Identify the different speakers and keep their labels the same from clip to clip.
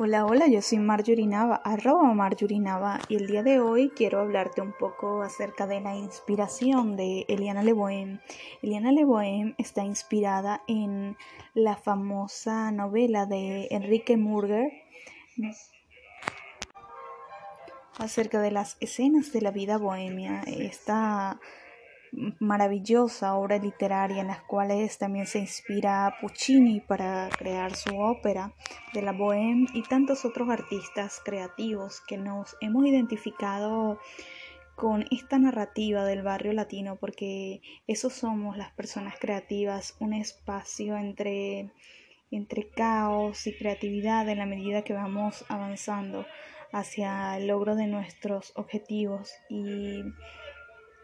Speaker 1: Hola, hola, yo soy Marjorie Nava, arroba Marjorie Nava, y el día de hoy quiero hablarte un poco acerca de la inspiración de Eliana Leboem. Eliana Leboem está inspirada en la famosa novela de Enrique Murger acerca de las escenas de la vida bohemia. Esta maravillosa obra literaria en las cuales también se inspira Puccini para crear su ópera de la Bohème y tantos otros artistas creativos que nos hemos identificado con esta narrativa del barrio latino porque eso somos las personas creativas, un espacio entre entre caos y creatividad en la medida que vamos avanzando hacia el logro de nuestros objetivos. Y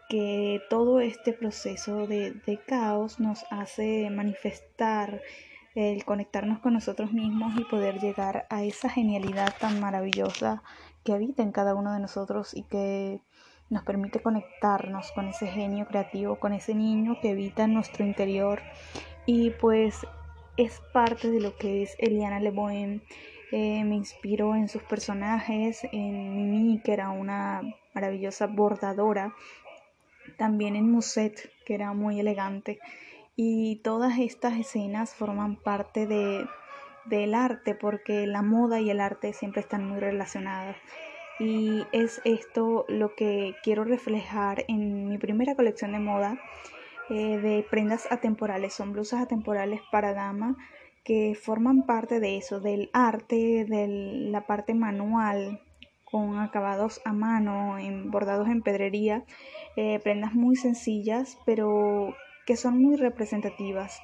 Speaker 1: que todo este proceso de, caos nos hace manifestar el conectarnos con nosotros mismos y poder llegar a esa genialidad tan maravillosa que habita en cada uno de nosotros y que nos permite conectarnos con ese genio creativo, con ese niño que habita en nuestro interior y pues es parte de lo que es Eliana Leboen. Eh, me inspiró en sus personajes, en Mimi, que era una maravillosa bordadora también en Muset, que era muy elegante. Y todas estas escenas forman parte de, del arte, porque la moda y el arte siempre están muy relacionadas. Y es esto lo que quiero reflejar en mi primera colección de moda eh, de prendas atemporales. Son blusas atemporales para dama que forman parte de eso, del arte, de la parte manual, con acabados a mano, en, bordados en pedrería, eh, prendas muy sencillas, pero que son muy representativas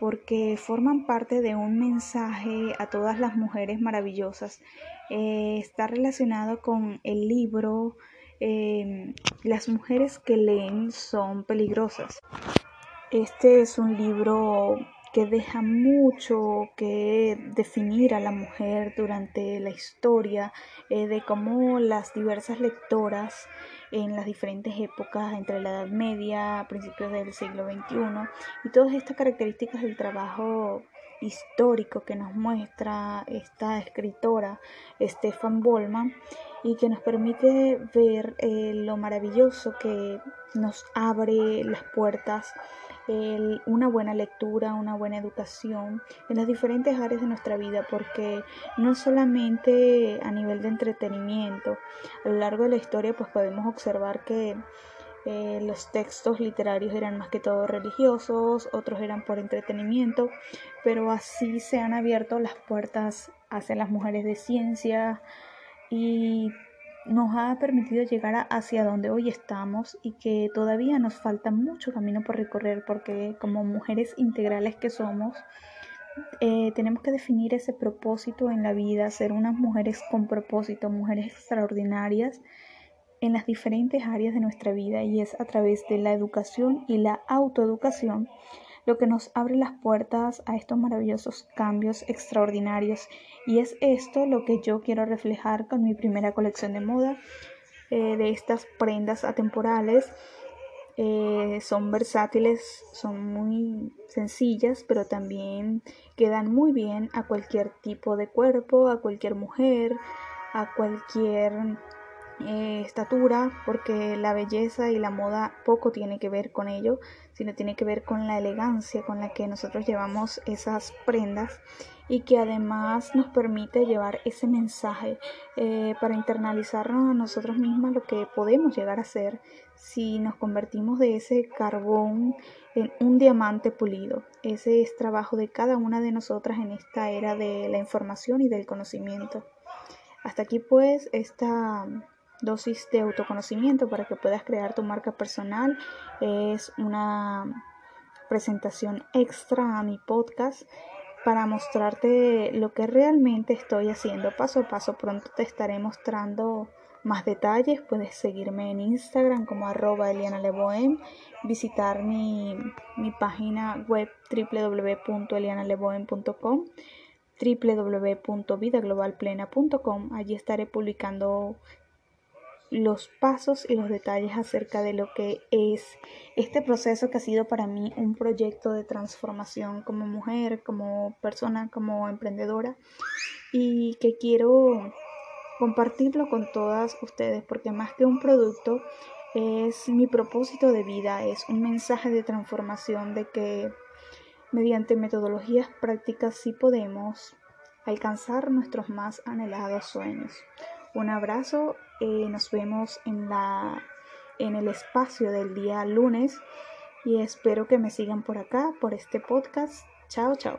Speaker 1: porque forman parte de un mensaje a todas las mujeres maravillosas. Eh, está relacionado con el libro eh, Las mujeres que leen son peligrosas. Este es un libro que deja mucho que definir a la mujer durante la historia, eh, de cómo las diversas lectoras en las diferentes épocas, entre la Edad Media, principios del siglo XXI, y todas estas características del trabajo histórico que nos muestra esta escritora Stefan Bollman y que nos permite ver eh, lo maravilloso que nos abre las puertas una buena lectura, una buena educación en las diferentes áreas de nuestra vida, porque no solamente a nivel de entretenimiento, a lo largo de la historia pues podemos observar que eh, los textos literarios eran más que todo religiosos, otros eran por entretenimiento, pero así se han abierto las puertas hacia las mujeres de ciencia y nos ha permitido llegar hacia donde hoy estamos y que todavía nos falta mucho camino por recorrer porque como mujeres integrales que somos, eh, tenemos que definir ese propósito en la vida, ser unas mujeres con propósito, mujeres extraordinarias en las diferentes áreas de nuestra vida y es a través de la educación y la autoeducación lo que nos abre las puertas a estos maravillosos cambios extraordinarios. Y es esto lo que yo quiero reflejar con mi primera colección de moda eh, de estas prendas atemporales. Eh, son versátiles, son muy sencillas, pero también quedan muy bien a cualquier tipo de cuerpo, a cualquier mujer, a cualquier eh, estatura, porque la belleza y la moda poco tiene que ver con ello, sino tiene que ver con la elegancia con la que nosotros llevamos esas prendas y que además nos permite llevar ese mensaje eh, para internalizarnos a nosotros mismos lo que podemos llegar a ser si nos convertimos de ese carbón en un diamante pulido. Ese es trabajo de cada una de nosotras en esta era de la información y del conocimiento. Hasta aquí pues esta dosis de autoconocimiento para que puedas crear tu marca personal. Es una presentación extra a mi podcast para mostrarte lo que realmente estoy haciendo paso a paso. Pronto te estaré mostrando más detalles. Puedes seguirme en Instagram como arroba Eliana visitar mi, mi página web www.elianaleboem.com www.vidaglobalplena.com. Allí estaré publicando los pasos y los detalles acerca de lo que es este proceso que ha sido para mí un proyecto de transformación como mujer, como persona, como emprendedora y que quiero compartirlo con todas ustedes porque más que un producto es mi propósito de vida, es un mensaje de transformación de que mediante metodologías prácticas sí podemos alcanzar nuestros más anhelados sueños. Un abrazo, eh, nos vemos en, la, en el espacio del día lunes y espero que me sigan por acá, por este podcast. Chao, chao.